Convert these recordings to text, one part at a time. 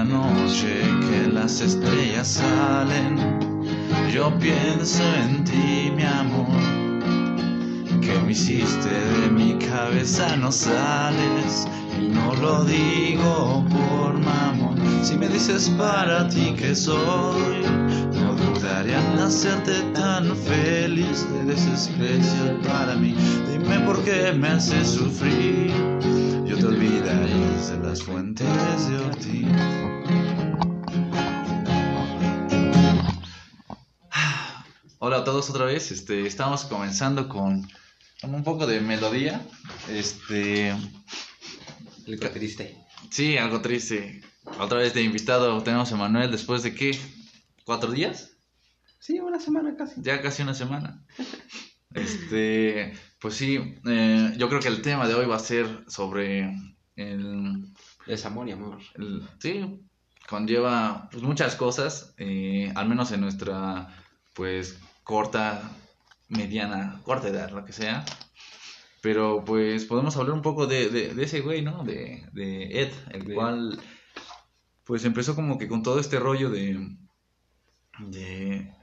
La noche que las estrellas salen, yo pienso en ti, mi amor. Que me hiciste de mi cabeza, no sales. Y no lo digo por mamón. Si me dices para ti que soy, no dudaría en hacerte tan feliz. Eres especial para mí. Dime por qué me haces sufrir. Yo te olvidaría de las fuentes de Ortiz. Hola a todos otra vez. Este, estamos comenzando con, un poco de melodía. Este, El que triste. sí, algo triste. Otra vez de invitado tenemos a Manuel después de qué? ¿Cuatro días? Sí, una semana casi. Ya casi una semana. Este, pues sí, eh, yo creo que el tema de hoy va a ser sobre el, Desamor y amor. el- sí, conlleva pues, muchas cosas, eh, al menos en nuestra, pues, corta, mediana, corta edad, lo que sea. Pero pues podemos hablar un poco de, de, de ese güey, ¿no? De, de Ed, el De- cual pues empezó como que con todo este rollo de, de...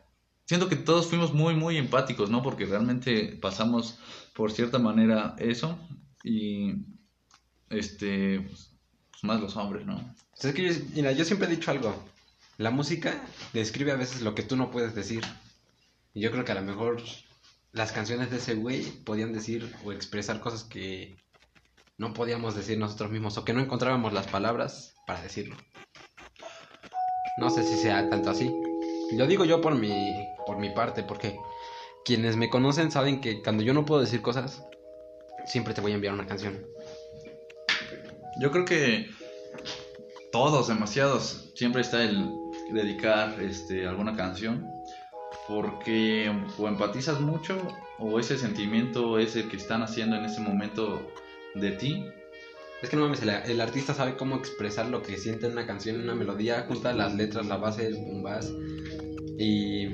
Siento que todos fuimos muy, muy empáticos, ¿no? Porque realmente pasamos por cierta manera eso y, este, pues, pues, más los hombres, ¿no? Es que yo, yo siempre he dicho algo. La música describe a veces lo que tú no puedes decir. Y yo creo que a lo mejor las canciones de ese güey podían decir o expresar cosas que no podíamos decir nosotros mismos o que no encontrábamos las palabras para decirlo. No sé si sea tanto así. Lo digo yo por mi, por mi parte, porque quienes me conocen saben que cuando yo no puedo decir cosas, siempre te voy a enviar una canción. Yo creo que todos, demasiados, siempre está el dedicar este, alguna canción porque o empatizas mucho o ese sentimiento es el que están haciendo en ese momento de ti. Es que no mames, el, el artista sabe cómo expresar lo que siente en una canción, en una melodía, junta las letras, la base, el bombaz y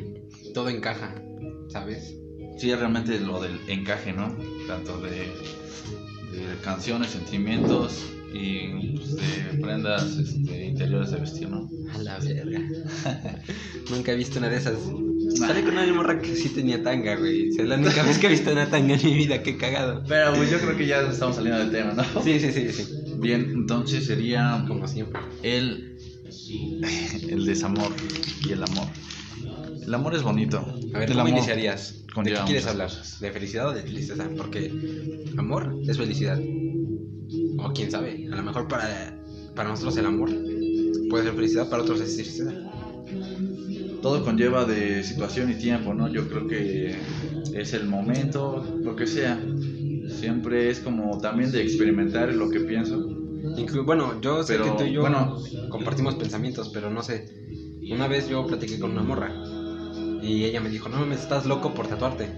todo encaja, ¿sabes? Sí, es realmente lo del encaje, ¿no? Tanto de, de canciones, sentimientos y pues, de prendas este, interiores de vestir, ¿no? A la verga. Nunca he visto una de esas. Sale con una morra que sí tenía tanga, güey. Es la única vez que he visto una tanga en mi vida, qué cagado. Pero pues yo creo que ya estamos saliendo del tema, ¿no? Sí, sí, sí, sí. Bien, entonces sería Como siempre. el, el desamor y el amor. El amor es bonito. A ver, ¿cómo iniciarías? ¿De qué quieres hablar? ¿De felicidad o de tristeza? Porque amor es felicidad. O quién sabe, a lo mejor para, para nosotros el amor puede ser felicidad, para otros es tristeza. Todo conlleva de situación y tiempo, ¿no? Yo creo que es el momento, lo que sea. Siempre es como también de experimentar lo que pienso. Inclu- bueno, yo sé Pero, que tú y yo bueno. compartimos pensamientos, pero no sé. Una vez yo platiqué con una morra y ella me dijo, no mames, estás loco por tatuarte.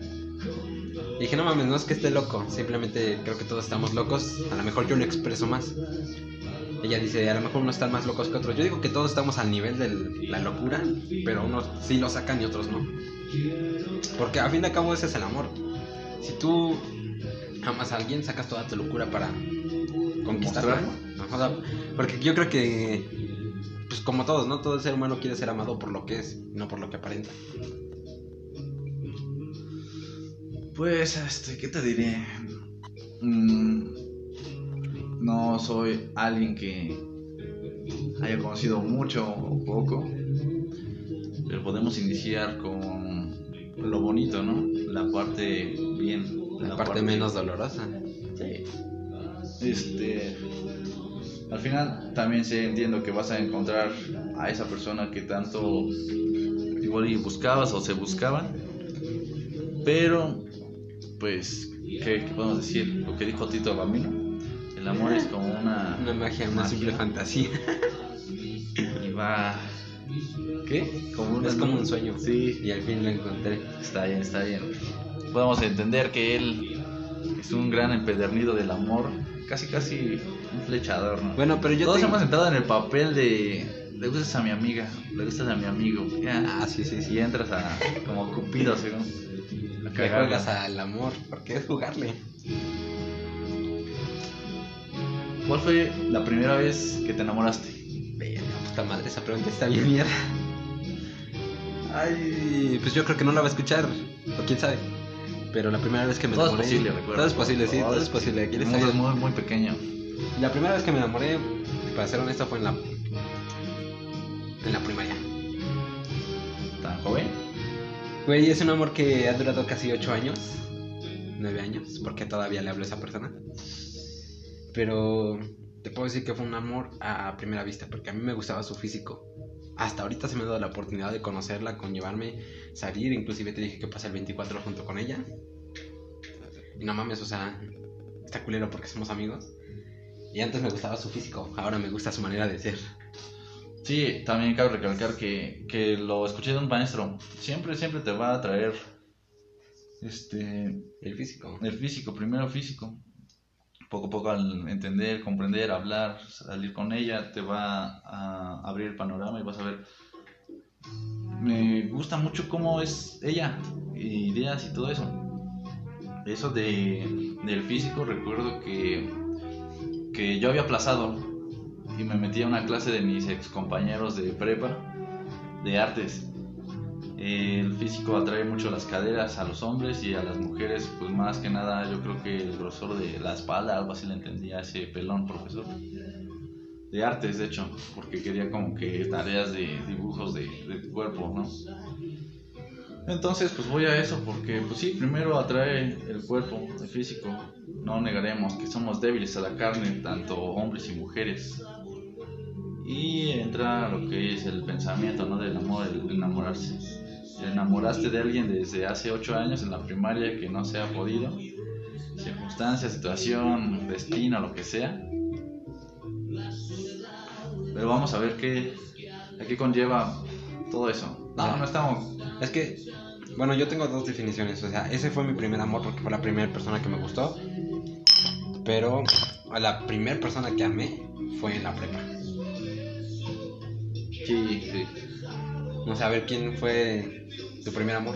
Y dije, no mames, no es que esté loco, simplemente creo que todos estamos locos, a lo mejor yo lo expreso más. Ella dice, a lo mejor unos están más locos que otros. Yo digo que todos estamos al nivel de la locura, pero unos sí lo sacan y otros no. Porque a fin de cabo ese es el amor. Si tú amas a alguien, sacas toda tu locura para conquistarla. O sea, porque yo creo que, pues como todos, ¿no? Todo ser humano quiere ser amado por lo que es, no por lo que aparenta. Pues, este, ¿qué te diré? Mm, no soy alguien que haya conocido mucho o poco, pero podemos iniciar con lo bonito, ¿no? La parte bien. La, parte, menos dolorosa. Sí. Este. Al final también sé, entiendo que vas a encontrar a esa persona que tanto igual y buscabas o se buscaban. Pero, pues, ¿qué, qué podemos decir? Lo que dijo Tito Bambino. El amor es como una. Una magia, una magia. simple fantasía. Y va. ¿Qué? Como una es como un sueño. Sí. Y al fin lo encontré. Está bien, está bien. Podemos entender que él es un gran empedernido del amor. Casi, casi un flechador, ¿no? Bueno, pero yo Todos hemos entrado en el papel de. Le gustas a mi amiga, le gustas a mi amigo. Ya, Ah, sí, sí, sí. Y entras a. como Cupido, según. Que juegas al amor, porque es jugarle. ¿Cuál fue la primera vez que te enamoraste? Verga, puta madre, esa pregunta está bien mierda. Ay, pues yo creo que no la va a escuchar, o quién sabe. Pero la primera vez que me Todo es enamoré. posible, recuerda. Todo es posible, sí, todo es posible. Aquí El está mundo es muy, muy pequeño. La primera vez que me enamoré, para ser honesto, fue en la. En la primaria. ¿Tan joven? Güey, es un amor que ha durado casi 8 años. 9 años, porque todavía le hablo a esa persona. Pero te puedo decir que fue un amor a primera vista, porque a mí me gustaba su físico. Hasta ahorita se me ha dado la oportunidad de conocerla, con llevarme, salir, inclusive te dije que pasé el 24 junto con ella. Y no mames, o sea, está culero porque somos amigos. Y antes me gustaba su físico, ahora me gusta su manera de ser. Sí, también cabe recalcar que, que lo escuché de un maestro. Siempre, siempre te va a traer este El físico. el físico, primero físico. Poco a poco al entender, comprender, hablar, salir con ella, te va a abrir el panorama y vas a ver. Me gusta mucho cómo es ella, ideas y todo eso. Eso de, del físico, recuerdo que, que yo había aplazado y me metí a una clase de mis ex compañeros de prepa de artes. El físico atrae mucho las caderas a los hombres y a las mujeres, pues más que nada yo creo que el grosor de la espalda, algo así le entendía a ese pelón profesor. De artes, de hecho, porque quería como que tareas de dibujos de, de tu cuerpo, ¿no? Entonces, pues voy a eso, porque pues sí, primero atrae el cuerpo, el físico. No negaremos que somos débiles a la carne, tanto hombres y mujeres. Y entra lo que es el pensamiento, ¿no? Del amor, el enamorarse. Te enamoraste de alguien desde hace ocho años en la primaria que no se ha podido. Circunstancia, situación, destino, lo que sea. Pero vamos a ver qué, a qué conlleva todo eso. No, no estamos. Es que, bueno, yo tengo dos definiciones. O sea, ese fue mi primer amor porque fue la primera persona que me gustó. Pero a la primera persona que amé fue en la prepa. Sí, sí. No sé, a ver quién fue tu primer amor.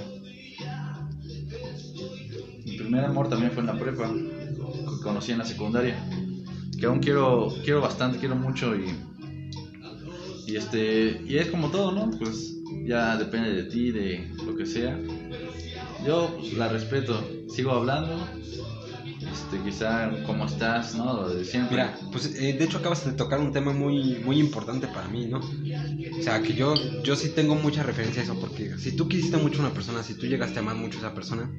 Mi primer amor también fue en la prepa. que Conocí en la secundaria. Que aún quiero, quiero bastante, quiero mucho y. Y este. Y es como todo, ¿no? Pues ya depende de ti, de lo que sea. Yo pues, la respeto, sigo hablando. Este, quizá cómo estás, ¿no? Lo de siempre. Mira, pues eh, de hecho acabas de tocar un tema muy, muy importante para mí, ¿no? O sea, que yo, yo sí tengo mucha referencia a eso, porque si tú quisiste mucho a una persona, si tú llegaste a amar mucho a esa persona,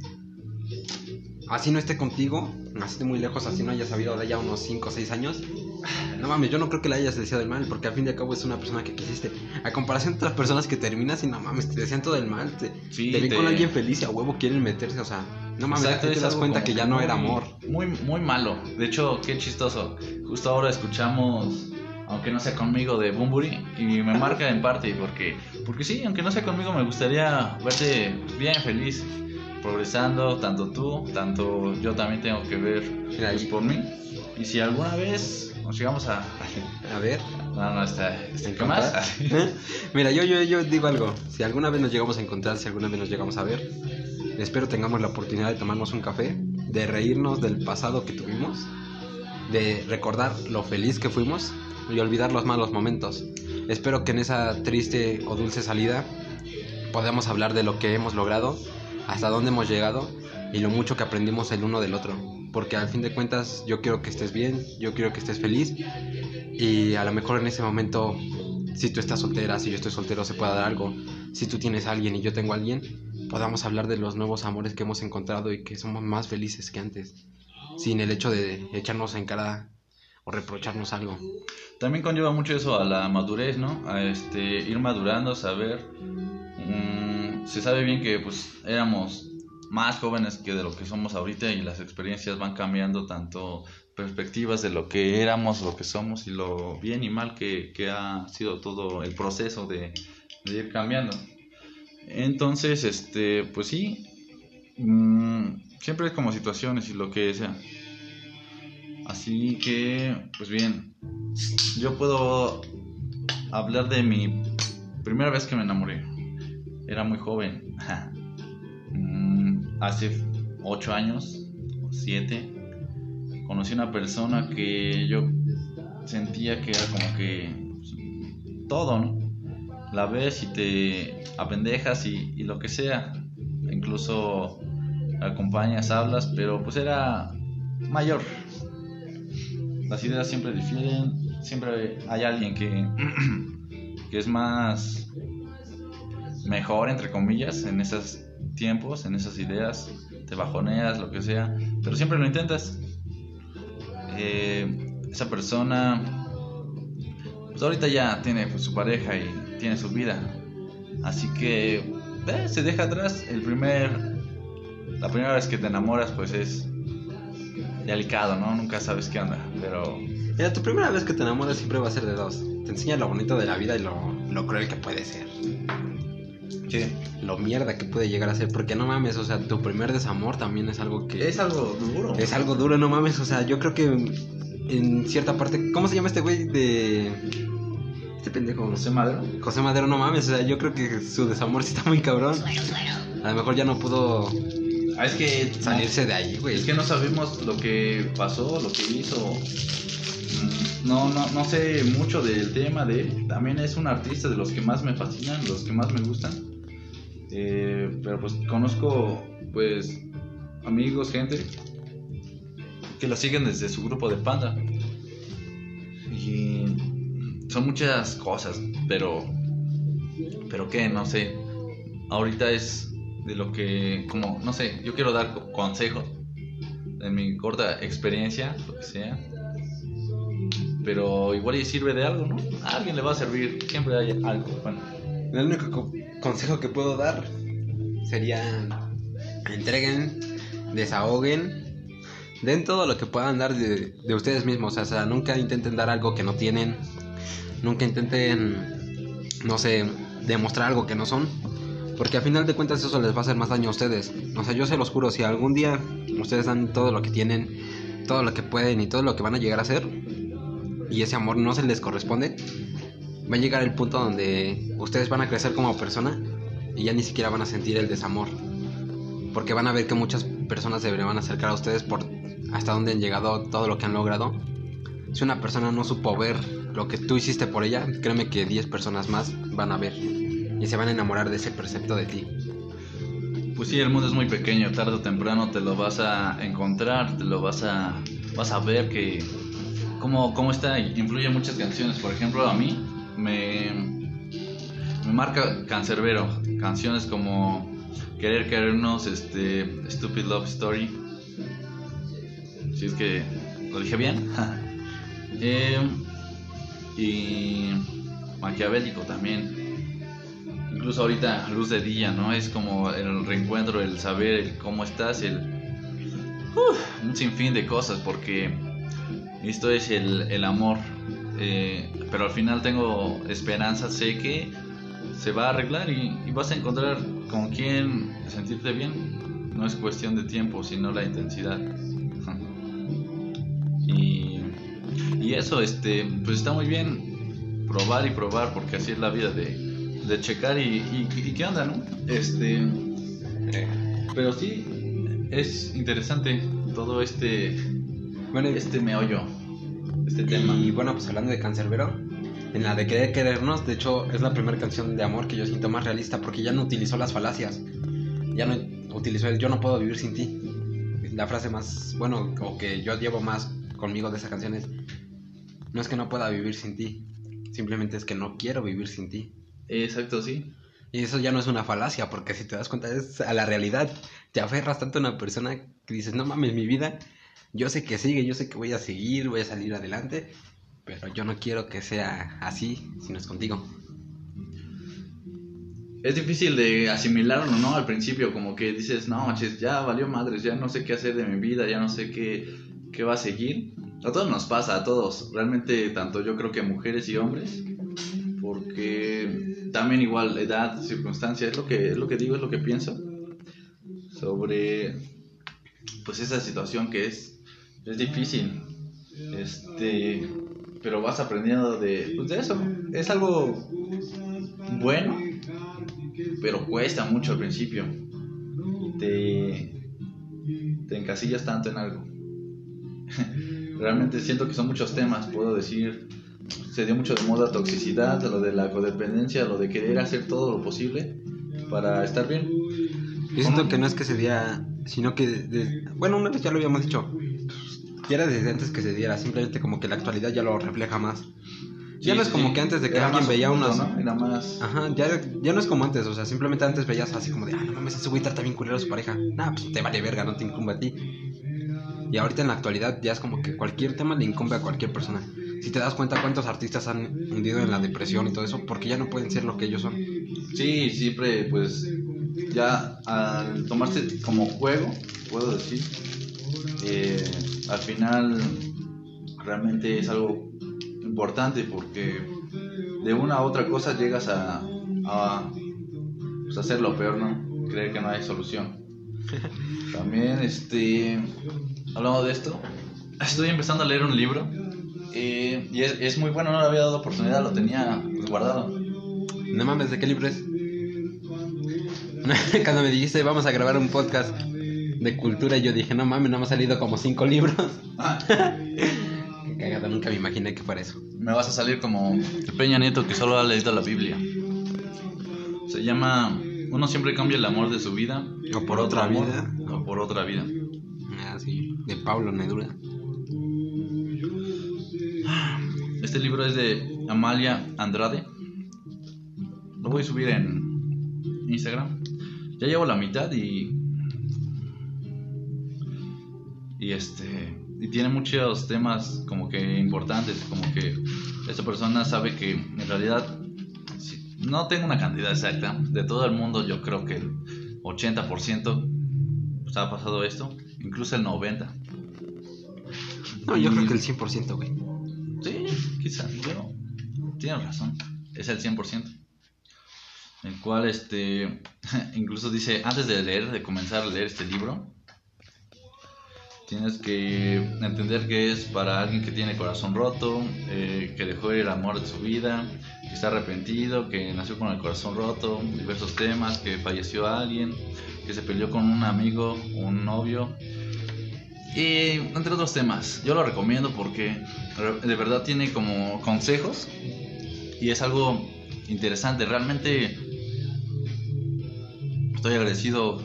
así no esté contigo, así esté muy lejos, así no hayas sabido de ella unos 5 o 6 años, no mames, yo no creo que le hayas deseado el mal, porque al fin y al cabo es una persona que quisiste. A comparación de otras personas que terminas y no mames, te desean todo el mal, te, Sí, te ven te- con alguien feliz y a huevo quieren meterse, o sea, no mames, Exacto, te das cuenta que ya no muy- era amor. Muy, muy malo. De hecho, qué chistoso. Justo ahora escuchamos, aunque no sea conmigo, de Bumburi. Y me marca en parte, porque, porque sí, aunque no sea conmigo, me gustaría verte bien feliz, progresando, tanto tú, tanto yo también tengo que ver pues, por mí. Y si alguna vez nos llegamos a. A ver, No, no, está. está- ¿Qué más? Mira, yo, yo, yo digo algo. Si alguna vez nos llegamos a encontrar, si alguna vez nos llegamos a ver, espero tengamos la oportunidad de tomarnos un café, de reírnos del pasado que tuvimos, de recordar lo feliz que fuimos y olvidar los malos momentos. Espero que en esa triste o dulce salida podamos hablar de lo que hemos logrado, hasta dónde hemos llegado y lo mucho que aprendimos el uno del otro. Porque al fin de cuentas yo quiero que estés bien, yo quiero que estés feliz y a lo mejor en ese momento, si tú estás soltera, si yo estoy soltero, se pueda dar algo. Si tú tienes a alguien y yo tengo a alguien, podamos hablar de los nuevos amores que hemos encontrado y que somos más felices que antes. Sin el hecho de echarnos en cara o reprocharnos algo. También conlleva mucho eso a la madurez, ¿no? A este, ir madurando, saber. mm, se sabe bien que pues éramos más jóvenes que de lo que somos ahorita y las experiencias van cambiando tanto perspectivas de lo que éramos, lo que somos y lo bien y mal que, que ha sido todo el proceso de, de, ir cambiando. Entonces, este, pues sí, mmm, siempre es como situaciones y lo que sea. Así que, pues bien, yo puedo hablar de mi primera vez que me enamoré. Era muy joven, mm, hace ocho años, siete. Conocí una persona que yo sentía que era como que pues, todo, ¿no? La ves y te apendejas y, y lo que sea. Incluso acompañas, hablas, pero pues era mayor, las ideas siempre difieren, siempre hay alguien que, que es más mejor, entre comillas, en esos tiempos, en esas ideas, te bajoneas, lo que sea, pero siempre lo intentas. Eh, esa persona, pues ahorita ya tiene pues, su pareja y tiene su vida, así que eh, se deja atrás. El primer, la primera vez que te enamoras, pues es delicado, ¿no? Nunca sabes qué onda, pero... Mira, tu primera vez que te enamoras siempre va a ser de dos. Te enseña lo bonito de la vida y lo, lo cruel que puede ser. Sí. Lo mierda que puede llegar a ser. Porque no mames, o sea, tu primer desamor también es algo que... Es algo duro. Es algo duro, no mames. O sea, yo creo que en cierta parte... ¿Cómo se llama este güey de... Este pendejo? José Madero. José Madero, no mames. O sea, yo creo que su desamor sí está muy cabrón. A lo mejor ya no pudo Ah, es que salirse de ahí, güey. Es que no sabemos lo que pasó, lo que hizo. Mm, no, no, no sé mucho del tema de él. También es un artista de los que más me fascinan, los que más me gustan. Eh, pero pues conozco, pues, amigos, gente que lo siguen desde su grupo de Panda. Y son muchas cosas, pero, pero qué, no sé. Ahorita es de lo que, como, no sé, yo quiero dar consejos de mi corta experiencia, lo que sea. Pero igual y sirve de algo, ¿no? A alguien le va a servir, siempre hay algo. Bueno. El único co consejo que puedo dar sería entreguen, desahoguen, den todo lo que puedan dar de ustedes mismos. O sea, nunca intenten dar algo que no tienen, nunca intenten, no sé, demostrar algo que no son porque a final de cuentas eso les va a hacer más daño a ustedes. O sea, yo se los juro, si algún día ustedes dan todo lo que tienen, todo lo que pueden y todo lo que van a llegar a hacer, y ese amor no se les corresponde, va a llegar el punto donde ustedes van a crecer como persona y ya ni siquiera van a sentir el desamor. Porque van a ver que muchas personas se van a acercar a ustedes por hasta donde han llegado, todo lo que han logrado. Si una persona no supo ver lo que tú hiciste por ella, créeme que 10 personas más van a ver y se van a enamorar de ese precepto de ti. Pues sí, el mundo es muy pequeño, tarde o temprano te lo vas a encontrar, te lo vas a, vas a ver que cómo, cómo está, influye muchas canciones. Por ejemplo, a mí me, me marca cancerbero, canciones como Querer Querernos, este, Stupid Love Story. Si es que lo dije bien. eh, y Maquiavélico también incluso ahorita luz de día, ¿no? Es como el reencuentro, el saber el cómo estás, el un sinfín de cosas, porque esto es el, el amor. Eh, pero al final tengo esperanza, sé que se va a arreglar y, y, vas a encontrar con quién sentirte bien. No es cuestión de tiempo, sino la intensidad. Y eso, este, pues está muy bien probar y probar, porque así es la vida de, de checar y, y, y, qué onda, ¿no? Este. Pero sí, es interesante todo este. Bueno, este meollo, este tema. Y bueno, pues hablando de Cancerbero, en la de Querer Querernos, de hecho, es la primera canción de amor que yo siento más realista porque ya no utilizó las falacias. Ya no utilizó el yo no puedo vivir sin ti. La frase más, bueno, o que yo llevo más conmigo de esa canción es: No es que no pueda vivir sin ti, simplemente es que no quiero vivir sin ti. Exacto, sí. Y eso ya no es una falacia, porque si te das cuenta es a la realidad. Te aferras tanto a una persona que dices, no mames, mi vida, yo sé que sigue, yo sé que voy a seguir, voy a salir adelante, pero yo no quiero que sea así si no es contigo. es difícil de asimilarlo, ¿no? Al principio, como que dices, no, manches, ya valió madres, ya no sé qué hacer de mi vida, ya no sé qué, qué va a seguir. A todos nos pasa, a todos, realmente, tanto yo creo que mujeres y hombres, porque también igual edad, circunstancia, es lo que, es lo que digo, es lo que pienso sobre pues esa situación que es, es difícil, este, pero vas aprendiendo de, pues de eso, es algo bueno, pero cuesta mucho al principio. Te, te encasillas tanto en algo. Realmente siento que son muchos temas, puedo decir, se dio mucho de moda toxicidad, lo de la codependencia, lo de querer hacer todo lo posible para estar bien. Yo siento que no es que se diera, sino que, de- bueno, una vez ya lo habíamos dicho, ya era desde antes que se diera, simplemente como que la actualidad ya lo refleja más. ya no es como sí. que antes de que Era alguien veía unos... ¿no? Era más... Ajá, ya, ya no es como antes, o sea, simplemente antes veías así como de, ah, no mames, ese güey trata bien culero a su pareja. Nah, pues te vale verga, no te incumbe a ti. Y ahorita en la actualidad ya es como que cualquier tema le incumbe a cualquier persona. Si te das cuenta cuántos artistas han hundido en la depresión y todo eso, porque ya no pueden ser lo que ellos son. Sí, siempre pues ya al tomarse como juego, puedo decir, eh, al final realmente es algo importante porque de una a otra cosa llegas a, a pues, hacer lo peor, ¿no? Creer que no hay solución. También, este, hablando de esto, estoy empezando a leer un libro eh, y es, es muy bueno, no le había dado oportunidad, lo tenía pues, guardado. No mames, ¿de qué libro es? Cuando me dijiste vamos a grabar un podcast de cultura, yo dije, no mames, no me han salido como cinco libros. Cagada, nunca me imaginé que fuera eso. Me vas a salir como el Peña Nieto que solo ha leído la Biblia. Se llama Uno siempre cambia el amor de su vida. O por otra amor, vida. O por otra vida. Ah, sí, de Pablo Nedura. Este libro es de Amalia Andrade. Lo voy a subir en Instagram. Ya llevo la mitad y. Y este. Y tiene muchos temas como que importantes. Como que esta persona sabe que en realidad. no tengo una cantidad exacta. De todo el mundo, yo creo que el 80% pues, ha pasado esto. Incluso el 90%. No, yo Y- creo que el 100%, güey. Sí, quizás, pero tienes razón, es el 100%. El cual, este, incluso dice, antes de leer, de comenzar a leer este libro, tienes que entender que es para alguien que tiene corazón roto, eh, que dejó ir el amor de su vida, que está arrepentido, que nació con el corazón roto, diversos temas, que falleció alguien, que se peleó con un amigo, un novio, y entre otros temas, yo lo recomiendo porque de verdad tiene como consejos y es algo interesante. Realmente estoy agradecido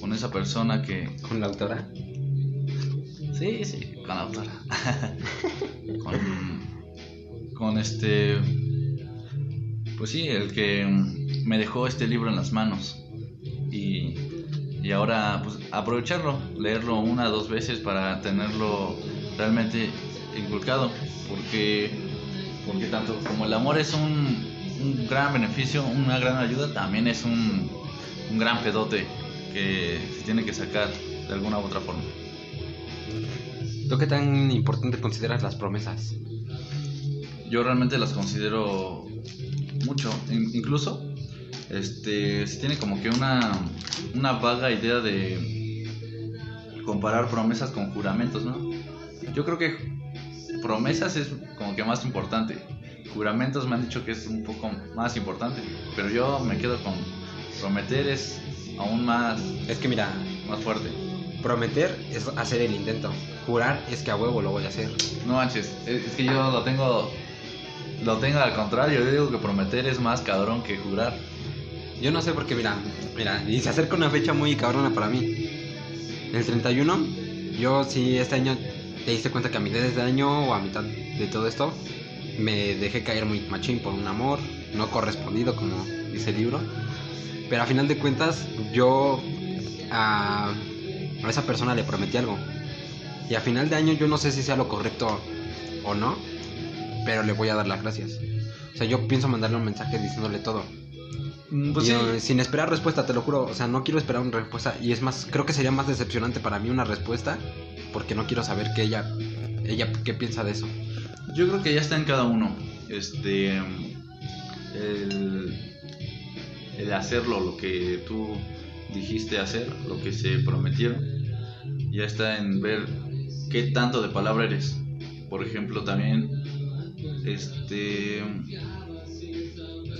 con esa persona que... Con la autora. Sí, sí, con la autora. con, con este... Pues sí, el que me dejó este libro en las manos. Y, y ahora pues aprovecharlo, leerlo una o dos veces para tenerlo realmente inculcado. Porque, porque tanto como el amor es un, un gran beneficio, una gran ayuda, también es un, un gran pedote que se tiene que sacar de alguna u otra forma. ¿Tú qué tan importante consideras las promesas? Yo realmente las considero mucho, In- incluso este se tiene como que una, una vaga idea de comparar promesas con juramentos, ¿no? Yo creo que promesas es como que más importante. Juramentos me han dicho que es un poco más importante, pero yo me quedo con prometer es aún más, Es que mira, más fuerte. prometer es hacer el intento. Jurar es que a huevo lo voy a hacer. No manches, es es que yo lo tengo lo tengo al contrario, yo digo que prometer es más cabrón que jurar. Yo no sé porque mira, mira, y se acerca una fecha muy cabrona para mí. El 31, yo sí este año te diste cuenta que a mitad de año o a mitad de todo esto me dejé caer muy machín por un amor no correspondido como dice el libro. Pero a final de cuentas yo a esa persona le prometí algo. Y a final de año yo no sé si sea lo correcto o no, pero le voy a dar las gracias. O sea, yo pienso mandarle un mensaje diciéndole todo. Mm, Pues sí. sin esperar respuesta, te lo juro. O sea, no quiero esperar una respuesta. Y es más, creo que sería más decepcionante para mí una respuesta. Porque no quiero saber que ella, ella qué piensa de eso. Yo creo que ya está en cada uno. Este. El, el hacerlo, lo que tú dijiste hacer, lo que se prometieron. Ya está en ver qué tanto de palabra eres. Por ejemplo, también. Este.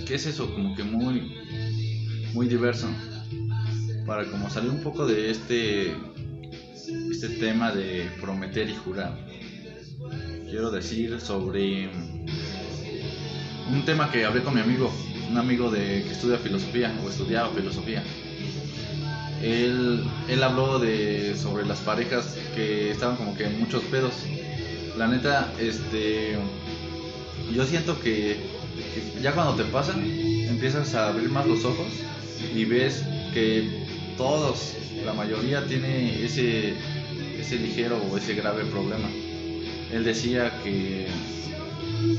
¿Qué es eso? Como que muy. Muy diverso. Para como salir un poco de este. Este tema de prometer y jurar quiero decir sobre un tema que hablé con mi amigo, un amigo de que estudia filosofía o estudiaba filosofía. Él, él habló de sobre las parejas que estaban como que en muchos pedos. La neta, este, yo siento que, que ya cuando te pasan empiezas a abrir más los ojos y ves que todos, la mayoría tiene ese, ese ligero o ese grave problema. Él decía que,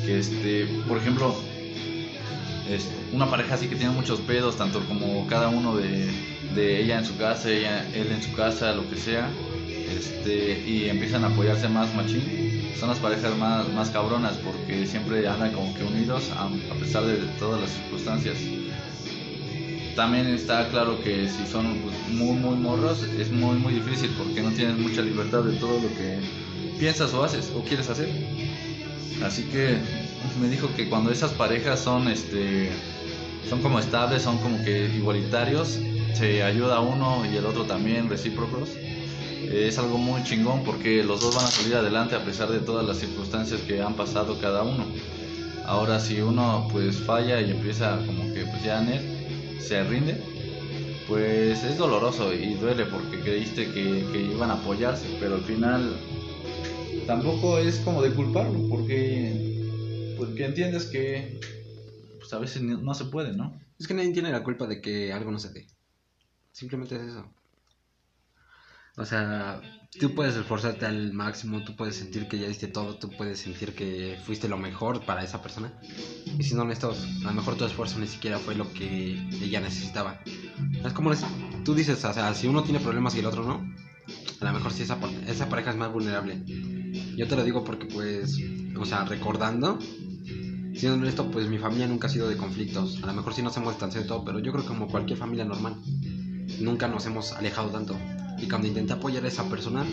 que este, por ejemplo, este, una pareja así que tiene muchos pedos, tanto como cada uno de, de ella en su casa, ella, él en su casa, lo que sea, este, y empiezan a apoyarse más machín, son las parejas más, más cabronas porque siempre andan como que unidos a, pesar de todas las circunstancias. También está claro que si son pues, muy muy morros es muy muy difícil porque no tienes mucha libertad de todo lo que piensas o haces o quieres hacer. Así que me dijo que cuando esas parejas son este son como estables, son como que igualitarios, se ayuda uno y el otro también recíprocos. Es algo muy chingón porque los dos van a salir adelante a pesar de todas las circunstancias que han pasado cada uno. Ahora si uno pues falla y empieza como que pues ya net, se rinde, pues es doloroso y duele porque creíste que, que iban a apoyarse, pero al final tampoco es como de culparlo, porque, porque entiendes que pues a veces no se puede, ¿no? Es que nadie tiene la culpa de que algo no se dé. Simplemente es eso. O sea, tú puedes esforzarte al máximo, tú puedes sentir que ya diste todo, tú puedes sentir que fuiste lo mejor para esa persona. Y siendo honestos, a lo mejor tu esfuerzo ni siquiera fue lo que ella necesitaba. Es como tú dices, o sea, si uno tiene problemas y el otro no, a lo mejor sí esa, esa pareja es más vulnerable. Yo te lo digo porque pues, o sea, recordando, siendo honesto, pues mi familia nunca ha sido de conflictos. A lo mejor sí nos hemos distanciado de todo, pero yo creo que como cualquier familia normal, nunca nos hemos alejado tanto. Y cuando intenté apoyar a esa persona,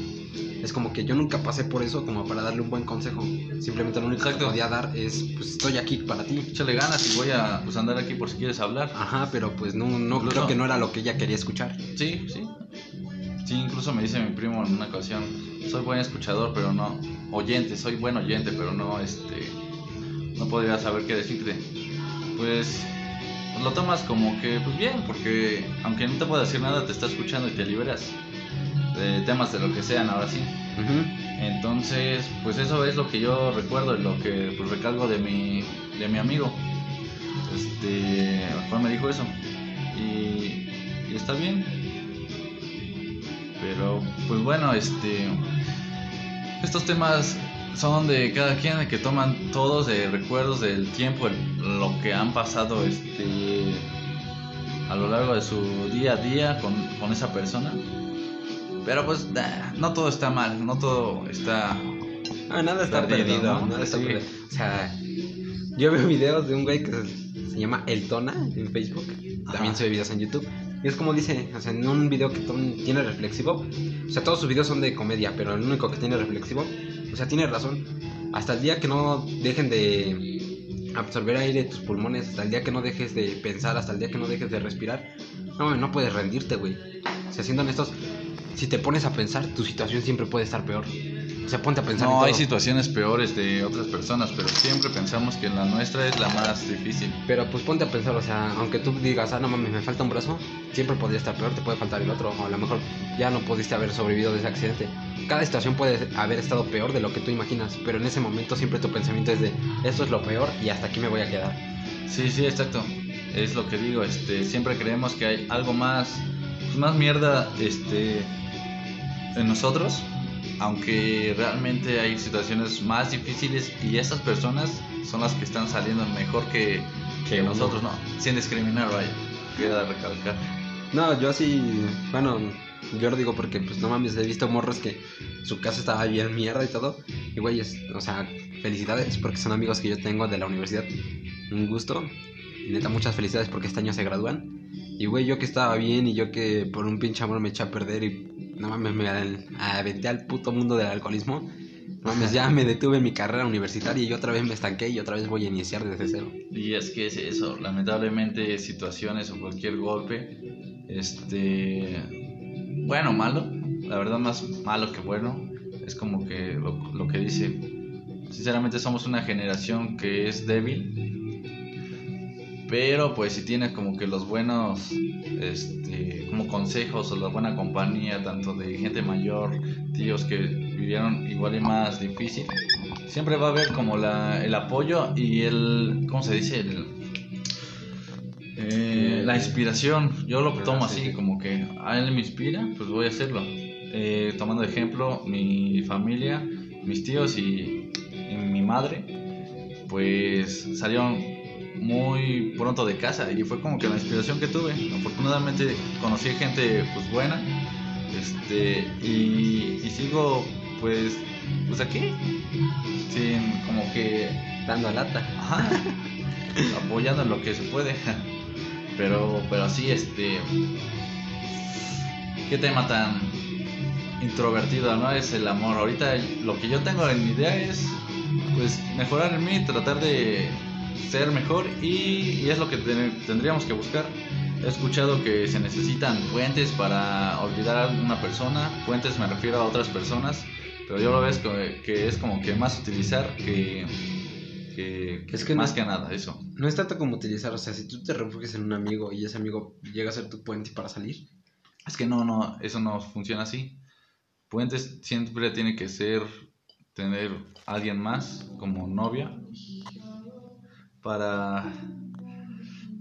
es como que yo nunca pasé por eso como para darle un buen consejo. Simplemente lo único Exacto. que podía dar es, pues estoy aquí para ti. Échale ganas y voy a pues, andar aquí por si quieres hablar. Ajá, pero pues no, no Incluso- creo que no era lo que ella quería escuchar. Sí, sí. Sí, incluso me dice mi primo en una ocasión, soy buen escuchador, pero no oyente, soy buen oyente, pero no este no podría saber qué decirte. Pues lo tomas como que pues bien, porque aunque no te pueda decir nada, te está escuchando y te liberas de temas de lo que sean ahora sí. Entonces, pues eso es lo que yo recuerdo y lo que pues recalgo de mi, de mi amigo. Este, cual me dijo eso. Y, y está bien. Pero, pues bueno, este, estos temas son de cada quien, que toman todos de recuerdos del tiempo, el- lo que han pasado, este, a lo largo de su día a día con, con esa persona. Pero pues nah, no todo está mal, no todo está... Ah, nada está Perdido, perdido, ¿no? nada está Sí. perdido. O sea, yo veo videos de un güey que se, se llama El Tona en Facebook. También Ajá. sube videos en YouTube. Y es como dice, o sea, en un video que tiene reflexivo, o sea, todos sus videos son de comedia, pero el único que tiene reflexivo, o sea, tiene razón. Hasta el día que no dejen de absorber aire de tus pulmones, hasta el día que no dejes de pensar, hasta el día que no dejes de respirar, no, no puedes rendirte, güey. O sea, siendo honestos, si te pones a pensar, tu situación siempre puede estar peor. O sea, ponte a pensar en No, hay situaciones peores de otras personas, pero siempre pensamos que la nuestra es la más difícil. Pero pues ponte a pensar, o sea, aunque tú digas, ah, no mames, me falta un brazo, siempre podría estar peor, te puede faltar el otro, o a lo mejor ya no pudiste haber sobrevivido de ese accidente. Cada situación puede haber estado peor de lo que tú imaginas, pero en ese momento siempre tu pensamiento es de, esto es lo peor y hasta aquí me voy a quedar. Sí, sí, exacto. Es lo que digo, este, siempre creemos que hay algo más, pues, más mierda, este, en nosotros, aunque realmente hay situaciones más difíciles y esas personas son las que están saliendo mejor que, que nosotros, ¿no? Sin discriminar, vaya. queda recalcar. No, yo sí, bueno, yo lo digo porque, pues no mames, he visto morros que su casa estaba bien mierda y todo. Y güeyes, o sea, felicidades porque son amigos que yo tengo de la universidad. Un gusto. Y neta, muchas felicidades porque este año se gradúan. Y güey, yo que estaba bien y yo que por un pinche amor me eché a perder y no mames, me aventé al puto mundo del alcoholismo. No mames, ya me detuve en mi carrera universitaria y otra vez me estanqué y otra vez voy a iniciar desde cero. Y es que es eso, lamentablemente situaciones o cualquier golpe, este, bueno, malo, la verdad más malo que bueno, es como que lo, lo que dice, sinceramente somos una generación que es débil pero pues si tienes como que los buenos este como consejos o la buena compañía tanto de gente mayor tíos que vivieron igual y más difícil siempre va a haber como la, el apoyo y el cómo se dice el, eh, la inspiración. Yo lo tomo así como que a él me inspira pues voy a hacerlo eh, tomando de ejemplo mi familia mis tíos y, y mi madre pues salieron muy pronto de casa y fue como que la inspiración que tuve. Afortunadamente conocí gente pues buena este y, sigo pues pues aquí sin como que dando lata. Apoyando en lo que se puede. Pero pero así este qué tema tan introvertido no es el amor. Ahorita lo que yo tengo en mi idea es pues mejorar en mí tratar de ser mejor y, es lo que tendríamos que buscar. He escuchado que se necesitan puentes para olvidar a una persona, puentes me refiero a otras personas, pero yo lo veo que, que es como que más utilizar que, que, es que más que nada eso. No es tanto como utilizar, o sea, si tú te refugias en un amigo y ese amigo llega a ser tu puente para salir. Es que no, no, eso no funciona así. Puentes siempre tiene que ser tener alguien más como novia para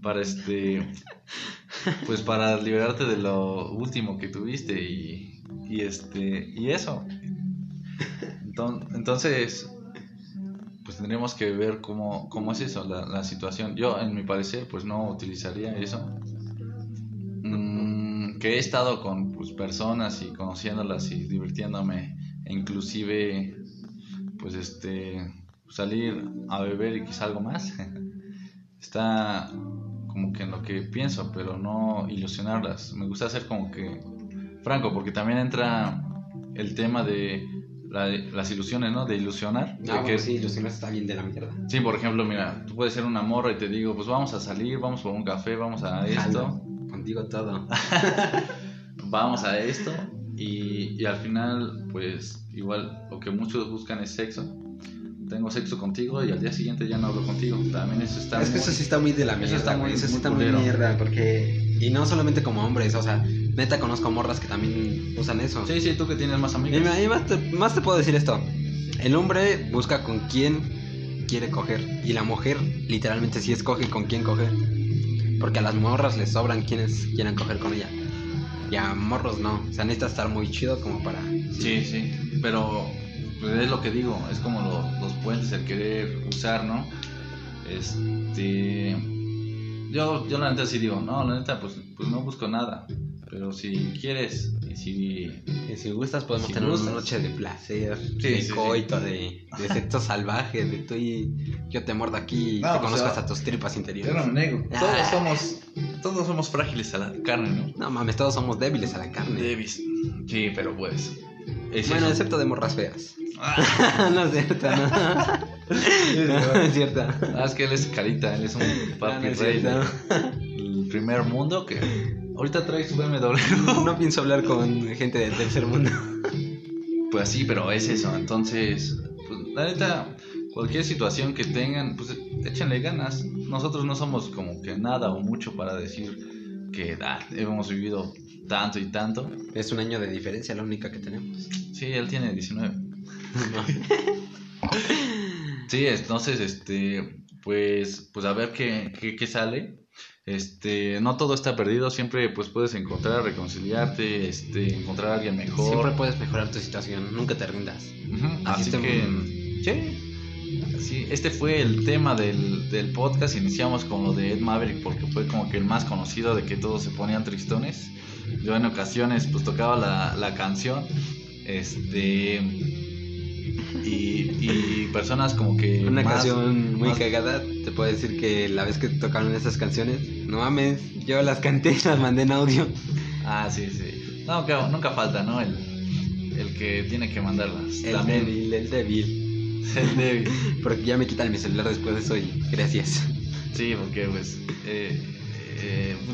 para este pues para liberarte de lo último que tuviste y, y este y eso. Entonces pues tendríamos que ver cómo, cómo es eso la, la, situación. Yo en mi parecer pues no utilizaría eso. Mm, que he estado con pues, personas y conociéndolas y divirtiéndome e inclusive pues este salir a beber y quizá algo más. Está como que en lo que pienso, pero no ilusionarlas. Me gusta ser como que franco, porque también entra el tema de las ilusiones, ¿no? De ilusionar. No, que sí, ilusionar está bien de la mierda. Sí, por ejemplo, mira, tú puedes ser una morra y te digo, pues vamos a salir, vamos por un café, vamos a esto. contigo todo. vamos a esto y, y al final, pues igual lo que muchos buscan es sexo tengo sexo contigo y al día siguiente ya no hablo contigo. También eso está. Es que eso sí está muy de la mierda. Eso está muy, eso sí está muy mierda. Porque. Y no solamente como hombres, o sea, neta conozco morras que también usan eso. Sí, sí, tú que tienes más amigos. Y, más, te, más te puedo decir esto: el hombre busca con quién quiere coger. Y la mujer, literalmente, sí escoge con quién coger. Porque a las morras les sobran quienes quieran coger con ella. Y a morros no. O sea, necesita estar muy chido como para. Sí, sí. Pero pues es lo que digo, es como los puentes, el querer usar, ¿no? Este. Yo, yo la neta sí digo, no, la neta, pues, pues no busco nada. Pero si quieres y si, si gustas, podemos tener una noche de placer, de coito, De, de sexo salvaje, de tú y yo te muerdo aquí y te pues, conozco hasta tus tripas interiores. Yo no nego. Todos ah. somos, todos somos frágiles a la carne, ¿no? No mames, todos somos débiles a la carne. Débiles. Sí, pero pues. Bueno, excepto de morras feas. no es cierto, no. no es cierto. Ah, es que él es carita, él es un papi rey del primer mundo que ahorita trae su BMW. No pienso hablar con gente del tercer mundo. Pues sí, pero es eso. Entonces, pues, la neta, cualquier situación que tengan, pues échenle ganas. Nosotros no somos como que nada o mucho para decir que ah, hemos vivido tanto y tanto. Es un año de diferencia, la única que tenemos. Sí, él tiene 19. sí, entonces, este, pues, pues a ver qué, qué, sale. Este, no todo está perdido, siempre pues puedes encontrar, reconciliarte, este, encontrar a alguien mejor. Siempre puedes mejorar tu situación, nunca te rindas. Así, que, sí. Sí, este fue el tema del, del podcast. Iniciamos con lo de Ed Maverick porque fue como que el más conocido de que todos se ponían tristones. Yo en ocasiones pues tocaba la, la canción. Este. Y, y personas como que. Una más- canción muy más- cagada, te puedo decir que la vez que tocaron esas canciones, no mames, yo las canté, las mandé en audio. Ah, sí, sí. No, que nunca falta, ¿no? El, el que tiene que mandarlas. El También. débil, el débil. El débil. Porque ya me quitan mi celular después de eso y gracias. Sí, porque pues. eh,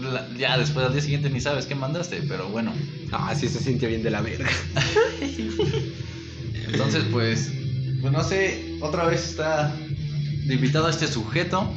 la- ya después al día siguiente ni sabes qué mandaste, pero bueno. Ah, sí se sintió bien de la verga. Entonces, pues, pues no sé, otra vez está invitado a este sujeto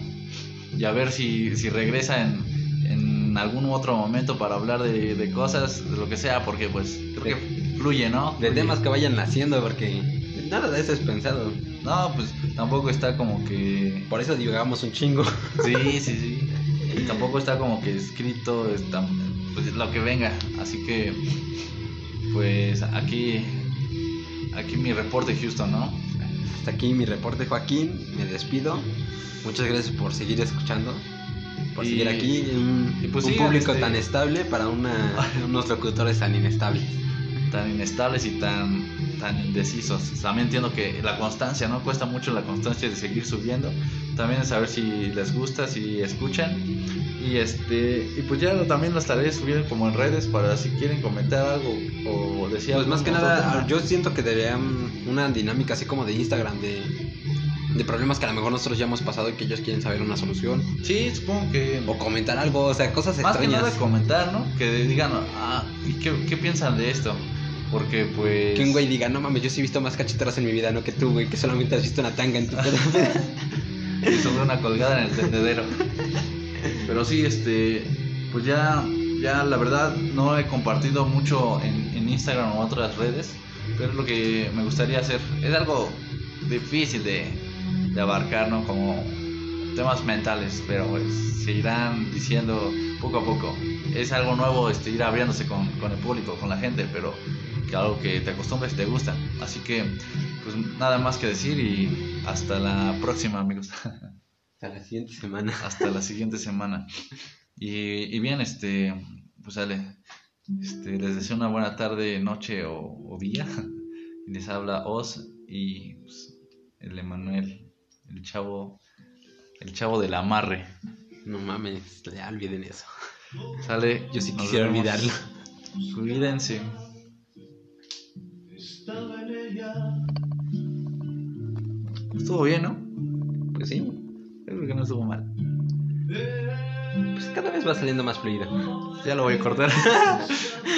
y a ver si, si regresa en, en algún otro momento para hablar de, de cosas, de lo que sea, porque pues creo que fluye, ¿no? De temas que vayan naciendo, porque nada de eso es pensado. No, pues tampoco está como que... Por eso divagamos un chingo. Sí, sí, sí. Y tampoco está como que escrito, está, pues lo que venga. Así que, pues aquí, aquí mi reporte Houston, ¿no? Hasta aquí mi reporte, Joaquín. Me despido. Muchas gracias por seguir escuchando. Por Y- seguir aquí un, y pues un sigan, público este- tan estable para una, unos locutores tan inestables. tan inestables y tan, tan indecisos. También entiendo que la constancia, ¿no? Cuesta mucho la constancia de seguir subiendo. También saber si les gusta, si escuchan. Y este y pues ya también lo estaré subiendo como en redes para si quieren comentar algo o decir Pues más que nada, tema. yo siento que deberían una dinámica así como de Instagram, de, de problemas que a lo mejor nosotros ya hemos pasado y que ellos quieren saber una solución. Sí, supongo que O comentar algo, o sea, cosas más que extrañas. nada comentar, ¿no? Que digan, ah, ¿y qué, qué piensan de esto? Porque pues Que un güey diga, no mames, yo sí he visto más cacheteras en mi vida, no que tú, güey, que solamente has visto una tanga en tu pedo. sobre una colgada en el tendedero. Pero sí, este, pues ya, ya la verdad no he compartido mucho en, en Instagram o otras redes, pero es lo que me gustaría hacer. Es algo difícil de, de abarcar, ¿no? Como temas mentales, pero pues se irán diciendo poco a poco. Es algo nuevo este, ir abriéndose con, con el público, con la gente, pero que algo que te acostumbres y te gusta. Así que, pues nada más que decir y hasta la próxima, amigos. Hasta la siguiente semana. hasta la siguiente semana. Y, y bien, este, pues sale. Este, les deseo una buena tarde, noche o, o día. Les habla Oz y pues, el Emanuel, el chavo, el chavo del amarre. No mames, ya olviden eso. Sale. Yo sí nos quisiera vemos. olvidarlo. Cuídense. Estuvo bien, ¿no? Pues sí, creo que no estuvo mal. pues cada vez va saliendo más fluido. Ya lo voy a cortar.